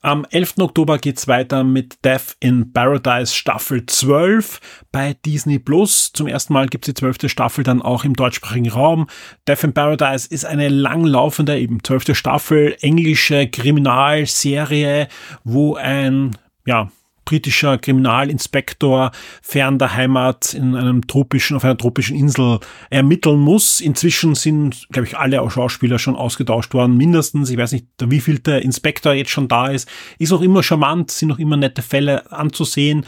Am 11. Oktober geht's weiter mit Death in Paradise Staffel 12 bei Disney Plus. Zum ersten Mal gibt's die zwölfte Staffel dann auch im deutschsprachigen Raum. Death in Paradise ist eine langlaufende, eben zwölfte Staffel, englische Kriminalserie, wo ein, ja, britischer Kriminalinspektor fern der Heimat in einem tropischen, auf einer tropischen Insel ermitteln muss. Inzwischen sind, glaube ich, alle Schauspieler schon ausgetauscht worden, mindestens. Ich weiß nicht, wie viel der Inspektor jetzt schon da ist. Ist auch immer charmant, sind auch immer nette Fälle anzusehen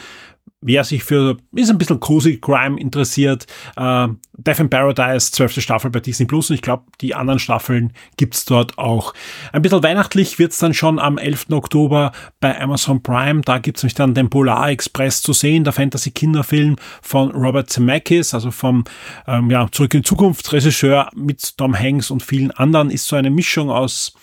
wer sich für, ist ein bisschen cozy Crime interessiert, äh, Death in Paradise, zwölfte Staffel bei Disney Plus und ich glaube, die anderen Staffeln gibt's dort auch. Ein bisschen weihnachtlich wird's dann schon am 11. Oktober bei Amazon Prime, da gibt's nämlich dann den Polar Express zu sehen, der Fantasy-Kinderfilm von Robert Zemeckis, also vom ähm, ja, Zurück in Zukunft Regisseur mit Tom Hanks und vielen anderen, ist so eine Mischung aus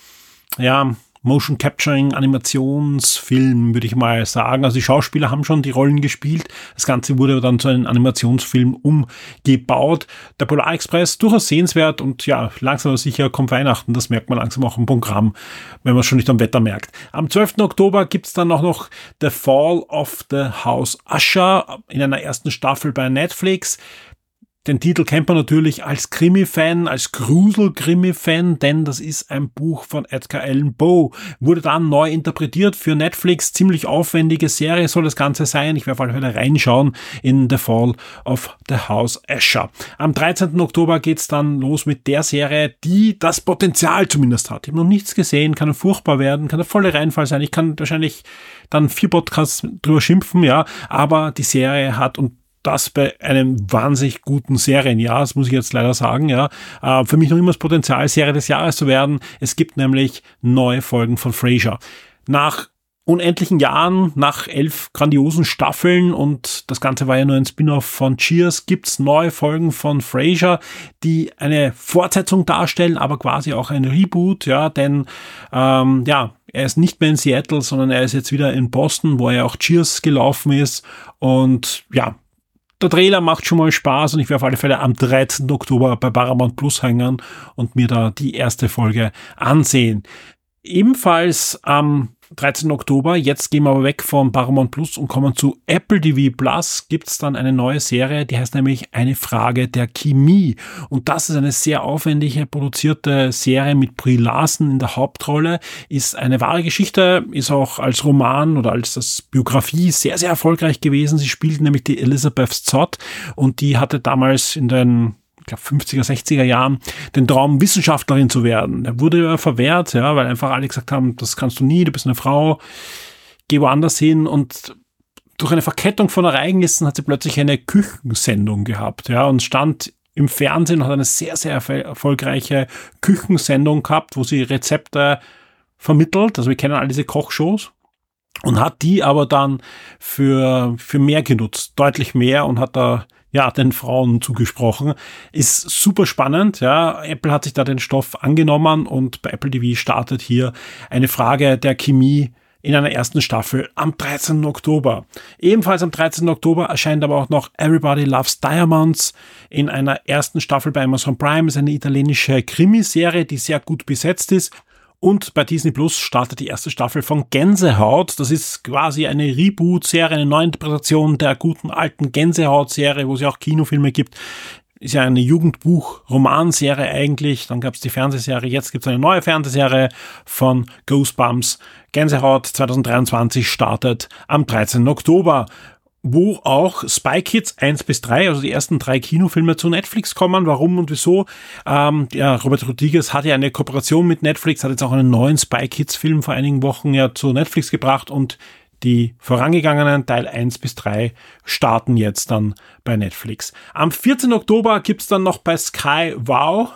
ja, Motion Capturing Animationsfilm, würde ich mal sagen. Also die Schauspieler haben schon die Rollen gespielt. Das Ganze wurde dann zu einem Animationsfilm umgebaut. Der Polar Express durchaus sehenswert und ja, langsam aber sicher kommt Weihnachten. Das merkt man langsam auch im Programm, wenn man schon nicht am Wetter merkt. Am 12. Oktober gibt's dann auch noch The Fall of the House Usher in einer ersten Staffel bei Netflix. Den Titel kennt man natürlich als Krimi-Fan, als Grusel-Krimi-Fan, denn das ist ein Buch von Edgar Allan Poe. Wurde dann neu interpretiert für Netflix. Ziemlich aufwendige Serie soll das Ganze sein. Ich werde auf alle Fälle reinschauen in The Fall of the House Asher. Am 13. Oktober geht's dann los mit der Serie, die das Potenzial zumindest hat. Ich habe noch nichts gesehen, kann furchtbar werden, kann der volle Reinfall sein. Ich kann wahrscheinlich dann vier Podcasts drüber schimpfen, ja, aber die Serie hat und das bei einem wahnsinnig guten Serienjahr, das muss ich jetzt leider sagen, ja. Äh, für mich noch immer das Potenzial, Serie des Jahres zu werden. Es gibt nämlich neue Folgen von Frasier. Nach unendlichen Jahren, nach elf grandiosen Staffeln und das Ganze war ja nur ein Spin-off von Cheers, gibt's neue Folgen von Frasier, die eine Fortsetzung darstellen, aber quasi auch ein Reboot, ja, denn ähm, ja, er ist nicht mehr in Seattle, sondern er ist jetzt wieder in Boston, wo er auch Cheers gelaufen ist und ja, der Trailer macht schon mal Spaß und ich werde auf alle Fälle am 13. Oktober bei Paramount Plus hängen und mir da die erste Folge ansehen. Ebenfalls am 13. Oktober, jetzt gehen wir aber weg von Paramount Plus und kommen zu Apple TV Plus, gibt's dann eine neue Serie, die heißt nämlich Eine Frage der Chemie. Und das ist eine sehr aufwendige produzierte Serie mit Brie Larson in der Hauptrolle, ist eine wahre Geschichte, ist auch als Roman oder als das Biografie sehr, sehr erfolgreich gewesen. Sie spielt nämlich die Elizabeth Zott und die hatte damals in den glaube 50er, 60er Jahren den Traum, Wissenschaftlerin zu werden. Der wurde verwehrt, ja, weil einfach alle gesagt haben, das kannst du nie, du bist eine Frau, geh woanders hin und durch eine Verkettung von Ereignissen hat sie plötzlich eine Küchensendung gehabt, ja, und stand im Fernsehen, hat eine sehr, sehr erfolgreiche Küchensendung gehabt, wo sie Rezepte vermittelt. Also wir kennen all diese Kochshows und hat die aber dann für, für mehr genutzt, deutlich mehr und hat da ja, den Frauen zugesprochen. Ist super spannend, ja. Apple hat sich da den Stoff angenommen und bei Apple TV startet hier eine Frage der Chemie in einer ersten Staffel am 13. Oktober. Ebenfalls am 13. Oktober erscheint aber auch noch Everybody Loves Diamonds in einer ersten Staffel bei Amazon Prime. Das ist eine italienische Krimiserie, die sehr gut besetzt ist. Und bei Disney Plus startet die erste Staffel von Gänsehaut. Das ist quasi eine Reboot-Serie, eine Neuinterpretation der guten alten Gänsehaut-Serie, wo es ja auch Kinofilme gibt. Ist ja eine Jugendbuch-Romanserie eigentlich. Dann gab es die Fernsehserie. Jetzt gibt es eine neue Fernsehserie von Goosebumps. Gänsehaut 2023 startet am 13. Oktober wo auch Spy Kids 1 bis 3, also die ersten drei Kinofilme zu Netflix kommen. Warum und wieso? Ähm, ja, Robert Rodriguez hat ja eine Kooperation mit Netflix, hat jetzt auch einen neuen Spy Kids Film vor einigen Wochen ja zu Netflix gebracht und die vorangegangenen Teil 1 bis 3 starten jetzt dann bei Netflix. Am 14. Oktober gibt's dann noch bei Sky Wow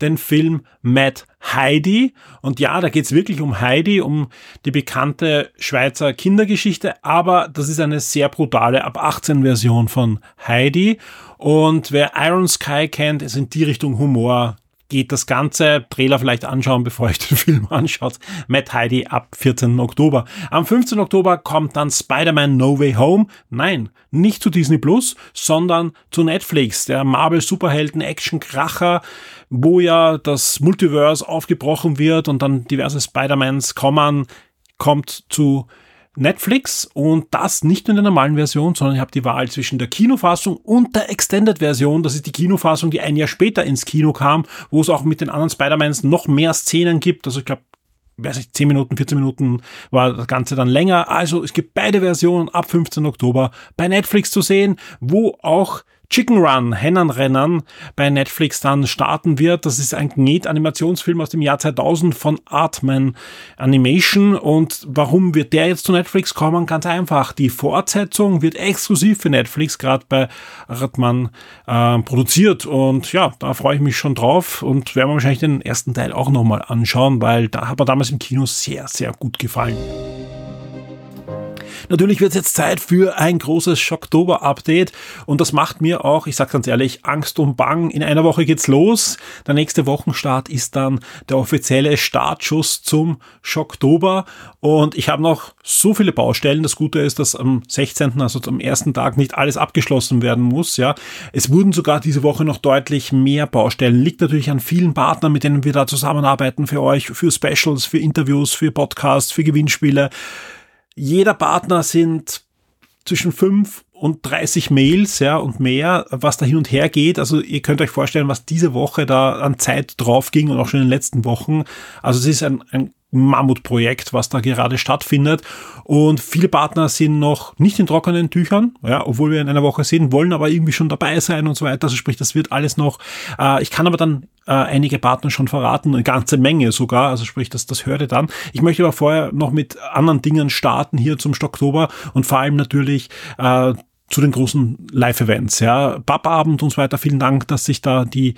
den Film Mad Heidi. Und ja, da geht's wirklich um Heidi, um die bekannte Schweizer Kindergeschichte, aber das ist eine sehr brutale ab 18 Version von Heidi. Und wer Iron Sky kennt, ist in die Richtung Humor geht das ganze Trailer vielleicht anschauen, bevor ich den Film anschaut. Matt Heidi ab 14. Oktober. Am 15. Oktober kommt dann Spider-Man No Way Home. Nein, nicht zu Disney Plus, sondern zu Netflix. Der Marvel Superhelden Action Kracher, wo ja das Multiverse aufgebrochen wird und dann diverse Spider-Mans kommen, kommt zu Netflix und das nicht in der normalen Version, sondern ihr habt die Wahl zwischen der Kinofassung und der Extended-Version. Das ist die Kinofassung, die ein Jahr später ins Kino kam, wo es auch mit den anderen Spider-Mans noch mehr Szenen gibt. Also ich glaube, weiß ich, 10 Minuten, 14 Minuten war das Ganze dann länger. Also es gibt beide Versionen ab 15. Oktober bei Netflix zu sehen, wo auch Chicken Run, Hennenrennen bei Netflix dann starten wird. Das ist ein Gnet-Animationsfilm aus dem Jahr 2000 von Artman Animation. Und warum wird der jetzt zu Netflix kommen? Ganz einfach. Die Fortsetzung wird exklusiv für Netflix gerade bei Artman äh, produziert. Und ja, da freue ich mich schon drauf und werden wir wahrscheinlich den ersten Teil auch nochmal anschauen, weil da hat er damals im Kino sehr, sehr gut gefallen. Natürlich wird es jetzt Zeit für ein großes Schocktober-Update und das macht mir auch, ich sage ganz ehrlich, Angst und Bang. In einer Woche geht's los. Der nächste Wochenstart ist dann der offizielle Startschuss zum Schocktober und ich habe noch so viele Baustellen. Das Gute ist, dass am 16., also am ersten Tag, nicht alles abgeschlossen werden muss. Ja, es wurden sogar diese Woche noch deutlich mehr Baustellen. Liegt natürlich an vielen Partnern, mit denen wir da zusammenarbeiten für euch, für Specials, für Interviews, für Podcasts, für Gewinnspiele. Jeder Partner sind zwischen fünf und 30 Mails, ja, und mehr, was da hin und her geht. Also ihr könnt euch vorstellen, was diese Woche da an Zeit drauf ging und auch schon in den letzten Wochen. Also es ist ein, ein Mammutprojekt, was da gerade stattfindet. Und viele Partner sind noch nicht in trockenen Tüchern, ja, obwohl wir in einer Woche sehen wollen, aber irgendwie schon dabei sein und so weiter. Also sprich, das wird alles noch. Äh, ich kann aber dann äh, einige Partner schon verraten, eine ganze Menge sogar. Also sprich, das, das hört ihr dann. Ich möchte aber vorher noch mit anderen Dingen starten hier zum Stocktober und vor allem natürlich äh, zu den großen Live-Events, ja, Pappabend und so weiter. Vielen Dank, dass sich da die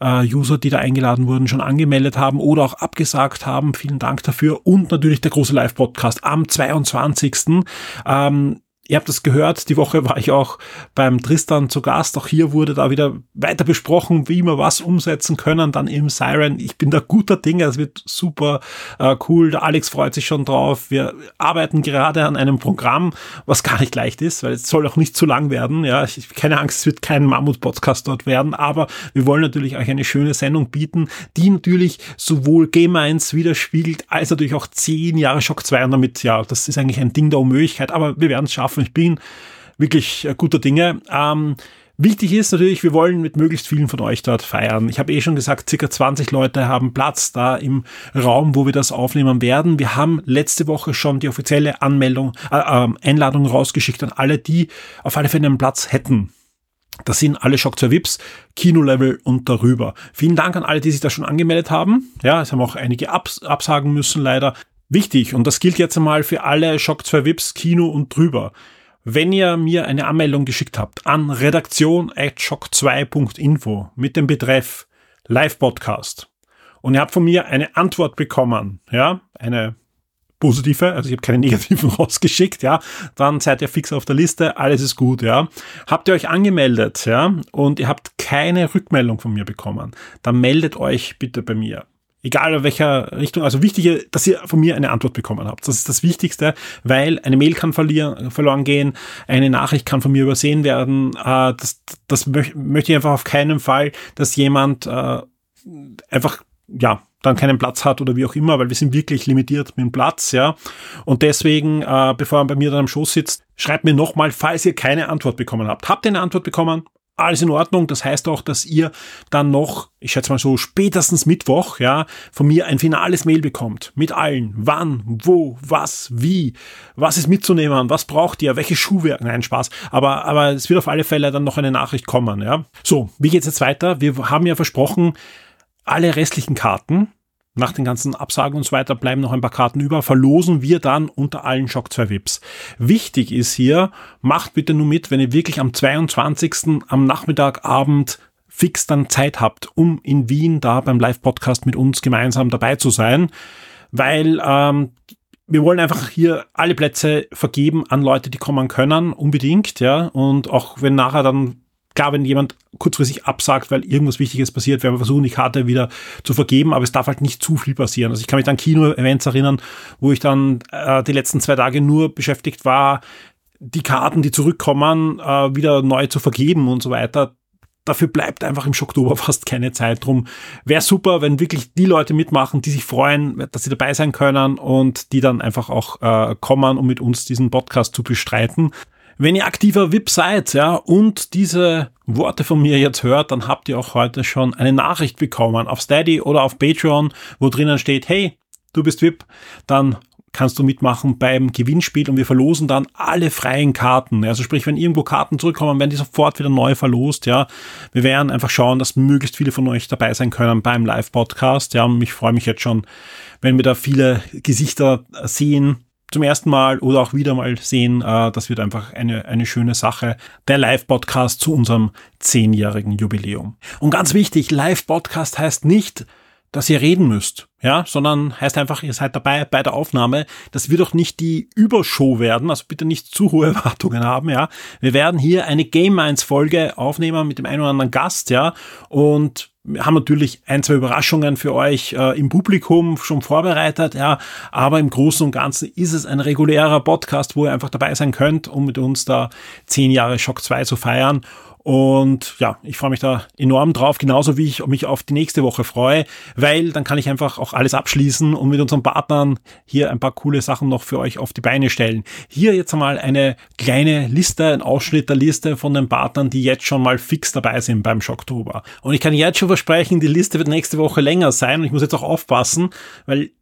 äh, User, die da eingeladen wurden, schon angemeldet haben oder auch abgesagt haben. Vielen Dank dafür. Und natürlich der große Live-Podcast am 22. Ähm, Ihr habt es gehört, die Woche war ich auch beim Tristan zu Gast. Auch hier wurde da wieder weiter besprochen, wie wir was umsetzen können. Dann im Siren. Ich bin da guter Dinge. Es wird super äh, cool. Der Alex freut sich schon drauf. Wir arbeiten gerade an einem Programm, was gar nicht leicht ist, weil es soll auch nicht zu lang werden. Ja, ich, keine Angst, es wird kein Mammut-Podcast dort werden. Aber wir wollen natürlich euch eine schöne Sendung bieten, die natürlich sowohl Game 1 widerspiegelt, als natürlich auch 10 Jahre Shock 2. Und damit, ja, das ist eigentlich ein Ding der Unmöglichkeit. Aber wir werden es schaffen ich bin wirklich äh, guter Dinge. Ähm, Wichtig ist natürlich, wir wollen mit möglichst vielen von euch dort feiern. Ich habe eh schon gesagt, circa 20 Leute haben Platz da im Raum, wo wir das aufnehmen werden. Wir haben letzte Woche schon die offizielle Anmeldung, äh, äh, Einladung rausgeschickt an alle, die auf alle Fälle einen Platz hätten. Das sind alle Shock 2 Vips, Kino-Level und darüber. Vielen Dank an alle, die sich da schon angemeldet haben. Ja, es haben auch einige abs absagen müssen, leider. Wichtig, und das gilt jetzt einmal für alle Shock 2 Vips, Kino und drüber. Wenn ihr mir eine Anmeldung geschickt habt an redaktion.shock2.info mit dem Betreff Live-Podcast und ihr habt von mir eine Antwort bekommen, ja, eine positive, also ich habe keine negativen rausgeschickt, ja, dann seid ihr fix auf der Liste, alles ist gut, ja. Habt ihr euch angemeldet, ja, und ihr habt keine Rückmeldung von mir bekommen, dann meldet euch bitte bei mir egal in welcher Richtung. Also wichtig, dass ihr von mir eine Antwort bekommen habt. Das ist das Wichtigste, weil eine Mail kann verlieren, verloren gehen, eine Nachricht kann von mir übersehen werden. Äh, das das möchte ich einfach auf keinen Fall, dass jemand äh, einfach, ja, dann keinen Platz hat oder wie auch immer, weil wir sind wirklich limitiert mit dem Platz, ja. Und deswegen, äh, bevor er bei mir dann am Schoß sitzt, schreibt mir nochmal, falls ihr keine Antwort bekommen habt. Habt ihr eine Antwort bekommen? Alles in Ordnung. Das heißt auch, dass ihr dann noch, ich schätze mal so spätestens Mittwoch, ja, von mir ein finales Mail bekommt. Mit allen. Wann, wo, was, wie, was ist mitzunehmen, was braucht ihr, welche Schuhwerke, nein, Spaß. Aber, aber es wird auf alle Fälle dann noch eine Nachricht kommen, ja. So, wie geht's jetzt weiter? Wir haben ja versprochen, alle restlichen Karten, nach den ganzen Absagen und so weiter bleiben noch ein paar Karten über, verlosen wir dann unter allen Shock 2 Vips. Wichtig ist hier, macht bitte nur mit, wenn ihr wirklich am 22. am Nachmittag, Abend fix dann Zeit habt, um in Wien da beim Live-Podcast mit uns gemeinsam dabei zu sein, weil ähm, wir wollen einfach hier alle Plätze vergeben an Leute, die kommen können, unbedingt, ja, und auch wenn nachher dann klar, wenn jemand kurzfristig absagt, weil irgendwas Wichtiges passiert, werden wir versuchen, die Karte wieder zu vergeben, aber es darf halt nicht zu viel passieren. Also ich kann mich an Kino-Events erinnern, wo ich dann äh, die letzten zwei Tage nur beschäftigt war, die Karten, die zurückkommen, äh, wieder neu zu vergeben und so weiter. Dafür bleibt einfach im Oktober fast keine Zeit drum. Wäre super, wenn wirklich die Leute mitmachen, die sich freuen, dass sie dabei sein können und die dann einfach auch äh, kommen, um mit uns diesen Podcast zu bestreiten. Wenn ihr aktiver VIP seid, ja, und diese Worte von mir jetzt hört, dann habt ihr auch heute schon eine Nachricht bekommen auf Steady oder auf Patreon, wo drinnen steht, hey, du bist VIP, dann kannst du mitmachen beim Gewinnspiel und wir verlosen dann alle freien Karten. Also sprich, wenn irgendwo Karten zurückkommen, werden die sofort wieder neu verlost, ja. Wir werden einfach schauen, dass möglichst viele von euch dabei sein können beim Live-Podcast, ja. Und ich freue mich jetzt schon, wenn wir da viele Gesichter sehen, zum ersten Mal oder auch wieder mal sehen. Äh, das wird einfach eine, eine schöne Sache. Der Live-Podcast zu unserem zehnjährigen Jubiläum. Und ganz wichtig, Live-Podcast heißt nicht, dass ihr reden müsst, ja, sondern heißt einfach, ihr seid dabei bei der Aufnahme. Das wird auch nicht die Übershow werden, also bitte nicht zu hohe Erwartungen haben, ja. Wir werden hier eine Game Minds Folge aufnehmen mit dem einen oder anderen Gast, ja, und wir haben natürlich ein, zwei Überraschungen für euch äh, im Publikum schon vorbereitet, ja, aber im Großen und Ganzen ist es ein regulärer Podcast, wo ihr einfach dabei sein könnt, um mit uns da zehn Jahre Shock 2 zu feiern. Und ja, ich freue mich da enorm drauf, genauso wie ich mich auf die nächste Woche freue, weil dann kann ich einfach auch alles abschließen und mit unseren Partnern hier ein paar coole Sachen noch für euch auf die Beine stellen. Hier jetzt einmal eine kleine Liste, ein Ausschnitt der Liste von den Partnern, die jetzt schon mal fix dabei sind beim Schocktober. Und ich kann jetzt schon versprechen, die Liste wird nächste Woche länger sein und ich muss jetzt auch aufpassen, weil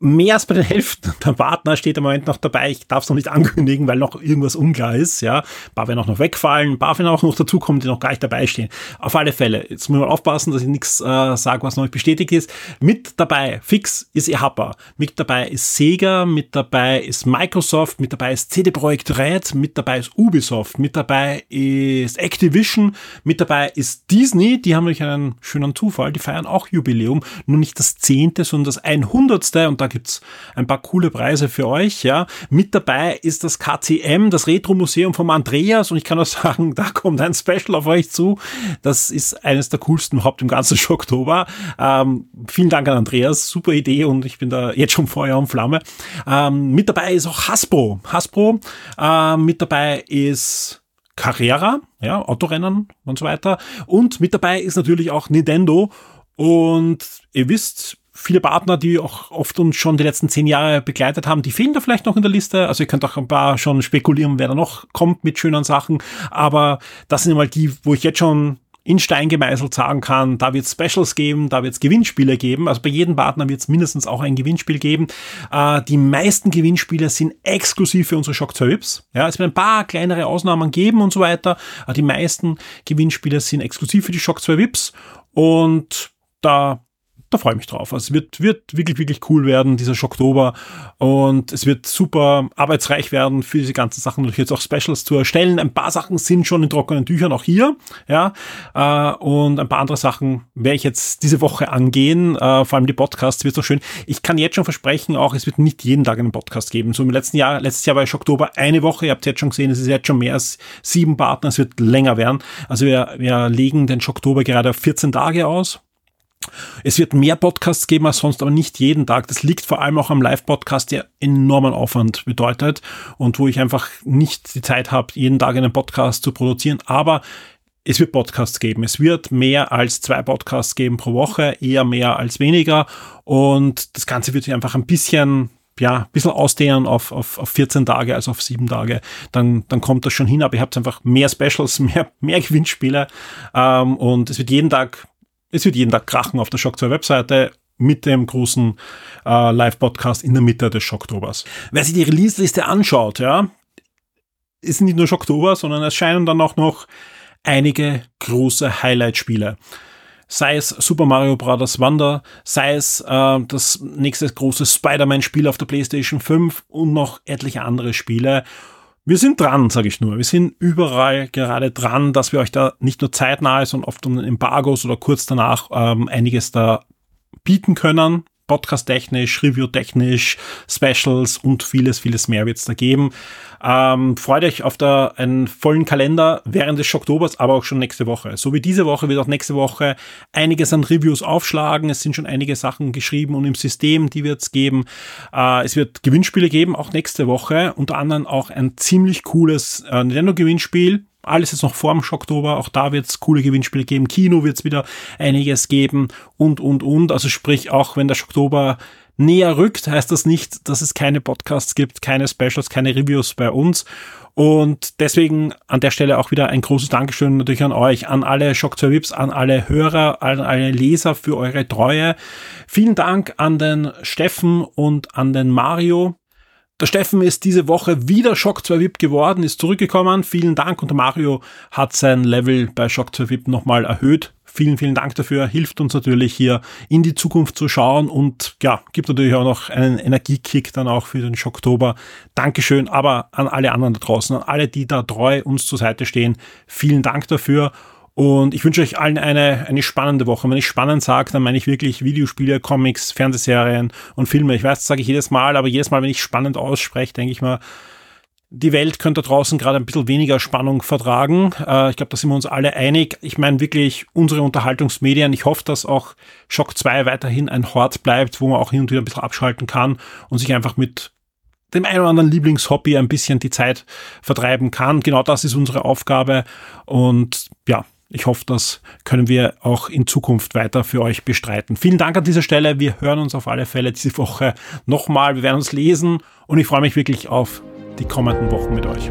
mehr als bei der Hälfte der Partner steht im Moment noch dabei. Ich darf es noch nicht ankündigen, weil noch irgendwas unklar ist. Ja, ein paar werden auch noch wegfallen, ein paar werden auch noch dazukommen, die noch gar nicht dabei stehen. Auf alle Fälle, jetzt muss man aufpassen, dass ich nichts äh, sage, was noch nicht bestätigt ist. Mit dabei, fix ist Ihappa. Mit dabei ist Sega, mit dabei ist Microsoft, mit dabei ist CD Projekt Red, mit dabei ist Ubisoft, mit dabei ist Activision, mit dabei ist Disney. Die haben nämlich einen schönen Zufall, die feiern auch Jubiläum. Nur nicht das zehnte, sondern das einhundertste und da gibt's ein paar coole Preise für euch. Ja, Mit dabei ist das KCM, das Retro-Museum vom Andreas und ich kann auch sagen, da kommt ein Special auf euch zu. Das ist eines der coolsten überhaupt im ganzen Oktober. Ähm, vielen Dank an Andreas, super Idee und ich bin da jetzt schon Feuer und Flamme. Ähm, mit dabei ist auch Hasbro. Hasbro. Äh, mit dabei ist Carrera, ja, Autorennen und so weiter. Und mit dabei ist natürlich auch Nintendo. Und ihr wisst, viele Partner, die auch oft uns schon die letzten zehn Jahre begleitet haben, die fehlen da vielleicht noch in der Liste. Also ihr könnt auch ein paar schon spekulieren, wer da noch kommt mit schönen Sachen. Aber das sind mal die, wo ich jetzt schon in Stein gemeißelt sagen kann, da wird es Specials geben, da wird es Gewinnspiele geben. Also bei jedem Partner wird es mindestens auch ein Gewinnspiel geben. Äh, die meisten Gewinnspiele sind exklusiv für unsere Shock 2 Vips. Ja, es wird ein paar kleinere Ausnahmen geben und so weiter. Aber die meisten Gewinnspiele sind exklusiv für die Shock 2 Vips. Und da da freue ich mich drauf. Also es wird, wird wirklich, wirklich cool werden, dieser Schocktober. Und es wird super arbeitsreich werden, für diese ganzen Sachen natürlich jetzt auch Specials zu erstellen. Ein paar Sachen sind schon in trockenen Tüchern auch hier. Ja, äh, und ein paar andere Sachen werde ich jetzt diese Woche angehen. Äh, vor allem die Podcasts wird so schön. Ich kann jetzt schon versprechen, auch es wird nicht jeden Tag einen Podcast geben. So im letzten Jahr, letztes Jahr war ich Oktober eine Woche. Ihr habt jetzt schon gesehen, es ist jetzt schon mehr als sieben Partner. Es wird länger werden. Also wir, wir legen den Oktober gerade auf 14 Tage aus. Es wird mehr Podcasts geben als sonst, aber nicht jeden Tag. Das liegt vor allem auch am Live-Podcast, der enormen Aufwand bedeutet und wo ich einfach nicht die Zeit habe, jeden Tag einen Podcast zu produzieren. Aber es wird Podcasts geben. Es wird mehr als zwei Podcasts geben pro Woche, eher mehr als weniger. Und das Ganze wird sich einfach ein bisschen ja, ein bisschen ausdehnen auf, auf, auf 14 Tage als auf sieben Tage, dann, dann kommt das schon hin, aber ihr habt einfach mehr Specials, mehr, mehr Gewinnspiele ähm, und es wird jeden Tag es wird jeden Tag krachen auf der Shock 2 Webseite mit dem großen äh, Live-Podcast in der Mitte des Schocktobers. Wer sich die Release-Liste anschaut, ja, ist nicht nur Schocktober, sondern es scheinen dann auch noch einige große Highlight-Spiele. Sei es Super Mario Bros. Wonder, sei es äh, das nächste große Spider-Man-Spiel auf der PlayStation 5 und noch etliche andere Spiele. Wir sind dran, sage ich nur. Wir sind überall gerade dran, dass wir euch da nicht nur zeitnah, sondern oft um Embargos oder kurz danach ähm, einiges da bieten können. Podcast-technisch, review-technisch, Specials und vieles, vieles mehr wird es da geben. Ähm, freut euch auf der, einen vollen Kalender während des Schocktobers, aber auch schon nächste Woche. So wie diese Woche wird auch nächste Woche einiges an Reviews aufschlagen. Es sind schon einige Sachen geschrieben und im System, die wird es geben. Äh, es wird Gewinnspiele geben, auch nächste Woche. Unter anderem auch ein ziemlich cooles äh, Nintendo-Gewinnspiel alles jetzt noch vor dem Schocktober. Auch da wird es coole Gewinnspiele geben. Kino wird es wieder einiges geben und, und, und. Also sprich, auch wenn der Schocktober näher rückt, heißt das nicht, dass es keine Podcasts gibt, keine Specials, keine Reviews bei uns. Und deswegen an der Stelle auch wieder ein großes Dankeschön natürlich an euch, an alle Shock 2 Vips, an alle Hörer, an alle Leser für eure Treue. Vielen Dank an den Steffen und an den Mario. Der Steffen ist diese Woche wieder Shock 2 VIP geworden, ist zurückgekommen. Vielen Dank und Mario hat sein Level bei Shock 2 VIP nochmal erhöht. Vielen, vielen Dank dafür. Hilft uns natürlich hier in die Zukunft zu schauen und ja, gibt natürlich auch noch einen Energiekick dann auch für den Schocktober. Dankeschön, aber an alle anderen da draußen, an alle, die da treu uns zur Seite stehen, vielen Dank dafür. Und ich wünsche euch allen eine, eine spannende Woche. Wenn ich spannend sage, dann meine ich wirklich Videospiele, Comics, Fernsehserien und Filme. Ich weiß, das sage ich jedes Mal, aber jedes Mal, wenn ich spannend ausspreche, denke ich mal, die Welt könnte draußen gerade ein bisschen weniger Spannung vertragen. Äh, ich glaube, da sind wir uns alle einig. Ich meine wirklich unsere Unterhaltungsmedien. Ich hoffe, dass auch Shock 2 weiterhin ein Hort bleibt, wo man auch hin und wieder ein bisschen abschalten kann und sich einfach mit dem einen oder anderen Lieblingshobby ein bisschen die Zeit vertreiben kann. Genau das ist unsere Aufgabe. Und ja, ich hoffe, das können wir auch in Zukunft weiter für euch bestreiten. Vielen Dank an dieser Stelle. Wir hören uns auf alle Fälle diese Woche nochmal. Wir werden uns lesen und ich freue mich wirklich auf die kommenden Wochen mit euch.